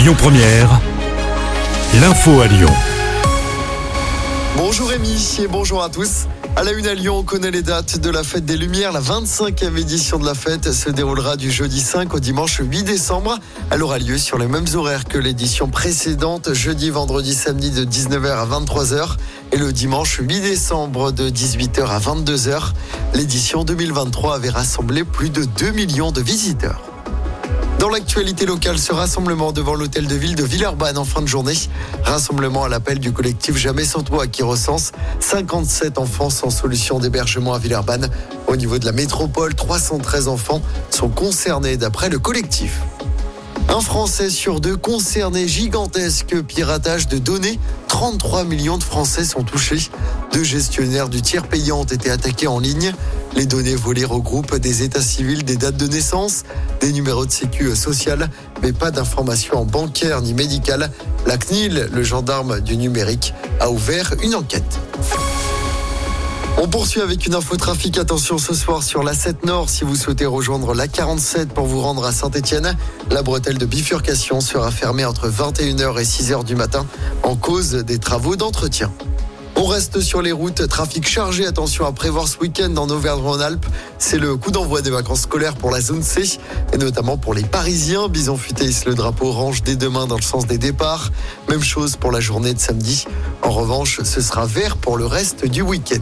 Lyon Première, l'info à Lyon. Bonjour Rémi et bonjour à tous. À la une à Lyon, on connaît les dates de la fête des Lumières. La 25e édition de la fête se déroulera du jeudi 5 au dimanche 8 décembre. Elle aura lieu sur les mêmes horaires que l'édition précédente, jeudi, vendredi, samedi de 19h à 23h et le dimanche 8 décembre de 18h à 22h. L'édition 2023 avait rassemblé plus de 2 millions de visiteurs. Dans l'actualité locale, ce rassemblement devant l'hôtel de ville de Villeurbanne en fin de journée. Rassemblement à l'appel du collectif Jamais sans toi qui recense 57 enfants sans solution d'hébergement à Villeurbanne. Au niveau de la métropole, 313 enfants sont concernés d'après le collectif. Un Français sur deux concerné, gigantesque piratage de données. 33 millions de Français sont touchés. Deux gestionnaires du tiers payant ont été attaqués en ligne. Les données volées regroupent des états civils, des dates de naissance, des numéros de sécu social, mais pas d'informations bancaires ni médicales. La CNIL, le gendarme du numérique, a ouvert une enquête. On poursuit avec une info trafic. Attention ce soir sur la 7 Nord si vous souhaitez rejoindre la 47 pour vous rendre à Saint-Etienne. La bretelle de bifurcation sera fermée entre 21h et 6h du matin en cause des travaux d'entretien. On reste sur les routes, trafic chargé. Attention à prévoir ce week-end en Auvergne-Rhône-Alpes. C'est le coup d'envoi des vacances scolaires pour la zone C et notamment pour les Parisiens. Bison futé le drapeau orange dès demain dans le sens des départs. Même chose pour la journée de samedi. En revanche, ce sera vert pour le reste du week-end.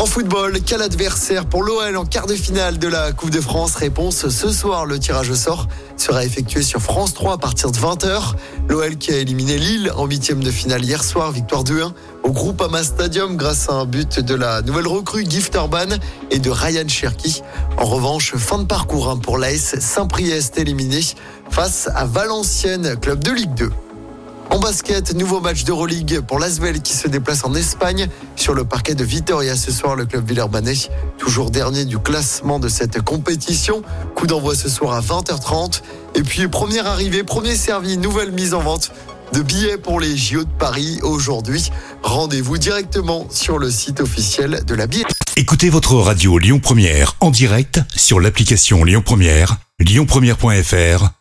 En football, quel adversaire pour l'OL en quart de finale de la Coupe de France? Réponse ce soir. Le tirage au sort sera effectué sur France 3 à partir de 20h. L'OL qui a éliminé Lille en huitième de finale hier soir, victoire 2-1 au Groupama Stadium grâce à un but de la nouvelle recrue Gift Urban et de Ryan Cherky. En revanche, fin de parcours hein, pour l'AS Saint-Priest éliminé face à Valenciennes, club de Ligue 2. En basket, nouveau match d'Euroleague pour l'Asvel qui se déplace en Espagne sur le parquet de Vitoria ce soir, le club Villeurbanais, toujours dernier du classement de cette compétition. Coup d'envoi ce soir à 20h30. Et puis première arrivée, premier servi, nouvelle mise en vente de billets pour les JO de Paris aujourd'hui. Rendez-vous directement sur le site officiel de la billet. Écoutez votre radio Lyon Première en direct sur l'application Lyon Première, lyonpremière.fr